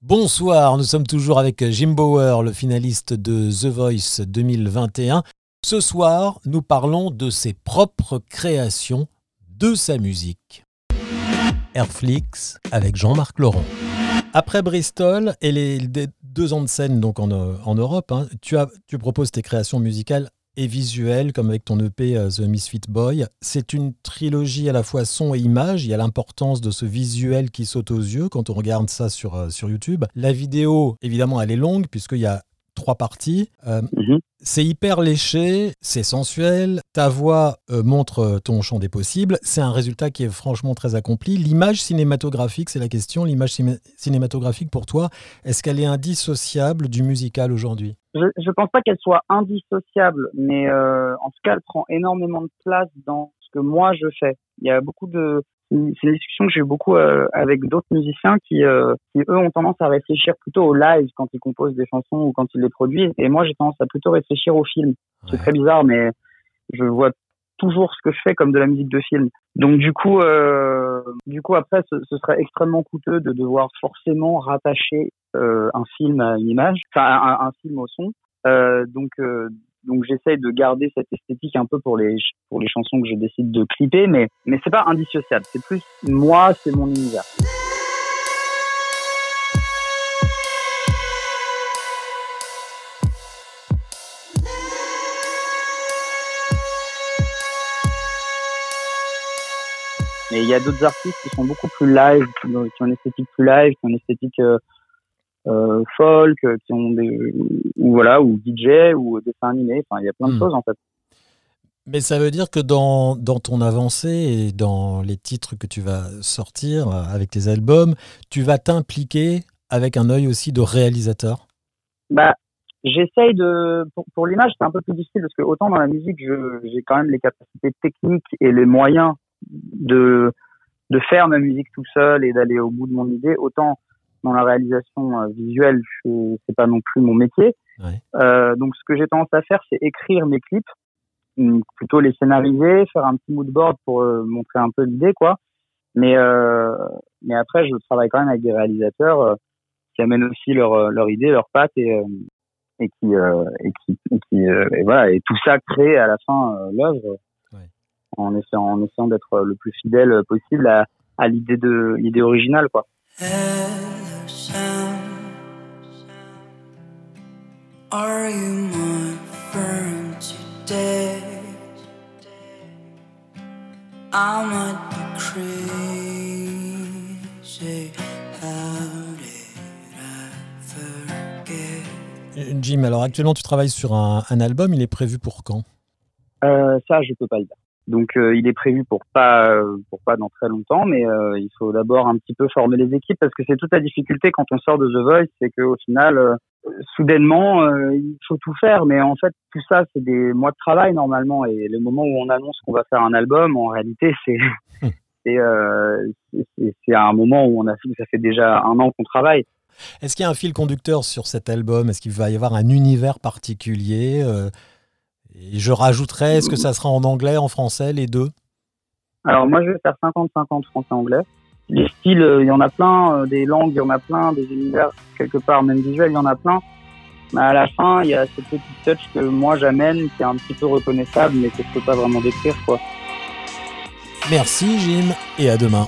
Bonsoir, nous sommes toujours avec Jim Bauer, le finaliste de The Voice 2021. Ce soir, nous parlons de ses propres créations, de sa musique. Airflix avec Jean-Marc Laurent. Après Bristol et les deux ans de scène donc en, Europe, hein, tu proposes tes créations musicales et visuel, comme avec ton EP euh, The Misfit Boy. C'est une trilogie à la fois son et image. Il y a l'importance de ce visuel qui saute aux yeux quand on regarde ça sur, euh, sur YouTube. La vidéo, évidemment, elle est longue puisqu'il y a trois parties. Euh, mhm. C'est hyper léché, c'est sensuel, ta voix euh, montre ton champ des possibles, c'est un résultat qui est franchement très accompli. L'image cinématographique, c'est la question, l'image cinématographique pour toi, est-ce qu'elle est indissociable du musical aujourd'hui? Je ne pense pas qu'elle soit indissociable, mais euh, en tout cas, elle prend énormément de place dans ce que moi je fais. Il y a beaucoup de, c'est une discussion que j'ai eu beaucoup euh, avec d'autres musiciens qui, euh, qui, eux, ont tendance à réfléchir plutôt au live quand ils composent des chansons ou quand ils les produisent. Et moi, j'ai tendance à plutôt réfléchir au film. C'est très bizarre, mais je vois toujours ce que je fais comme de la musique de film. Donc du coup, euh, du coup après, ce, ce, serait extrêmement coûteux de devoir forcément rattacher un film à une image, enfin un, un, film au son. Donc donc j'essaye de garder cette esthétique un peu pour les pour les chansons que je décide de clipper, mais mais c'est pas indissociable. C'est plus moi, c'est mon univers. Mais il y a d'autres artistes qui sont beaucoup plus live, qui ont une esthétique plus live, qui ont une esthétique euh, euh, folk, qui ont des ou voilà ou DJ ou dessin animé. Enfin, il y a plein de hmm. choses en fait. Mais ça veut dire que dans, dans, ton avancée et dans les titres que tu vas sortir avec tes albums, tu vas t'impliquer avec un œil aussi de réalisateur? Bah, j'essaye de. Pour, l'image, c'est un peu plus difficile parce que autant dans la musique, j'ai quand même les capacités techniques et les moyens de, de faire ma musique tout seul et d'aller au bout de mon idée, autant dans la réalisation euh, visuelle, c'est pas non plus mon métier. Euh, donc, ce que j'ai tendance à faire, c'est écrire mes clips, plutôt les scénariser, faire un petit mood board pour euh, montrer un peu l'idée, quoi. Mais euh, mais après, je travaille quand même avec des réalisateurs euh, qui amènent aussi leur leur idée, leur patte et et qui et qui et qui et voilà et tout ça crée à la fin l'œuvre en essayant en essayant d'être le plus fidèle possible à, à l'idée de l'idée originale, quoi. Are you my friend today? I might be crazy. How did I forget? Jim, alors actuellement tu travailles sur un, un album, il est prévu pour quand? Euh, Ça, je peux pas le dire. Donc euh, il est prévu pour pas pour pas dans très longtemps, mais euh, il faut d'abord un petit peu former les équipes parce que c'est toute la difficulté quand on sort de The Voice, c'est qu'au final, euh, soudainement, il faut tout faire, mais en fait tout ça c'est des mois de travail normalement. Et le moment où on annonce qu'on va faire un album, en réalité c'est c'est c'est un moment où on a ça fait déjà un an qu'on travaille. Est-ce qu'il y a un fil conducteur sur cet album? Est-ce qu'il va y avoir un univers particulier et je rajouterais, est-ce que ça sera en anglais, en français, les deux? Alors moi, je vais faire 50-50 français-anglais. Les styles, euh, il y en a plein, euh, des langues, il y en a plein, des univers, quelque part, même visuels, il y en a plein. Mais à la fin, il y a cette petite touch que moi j'amène, qui est un petit peu reconnaissable, mais que je peux pas vraiment décrire, quoi. Merci Jim, et à demain.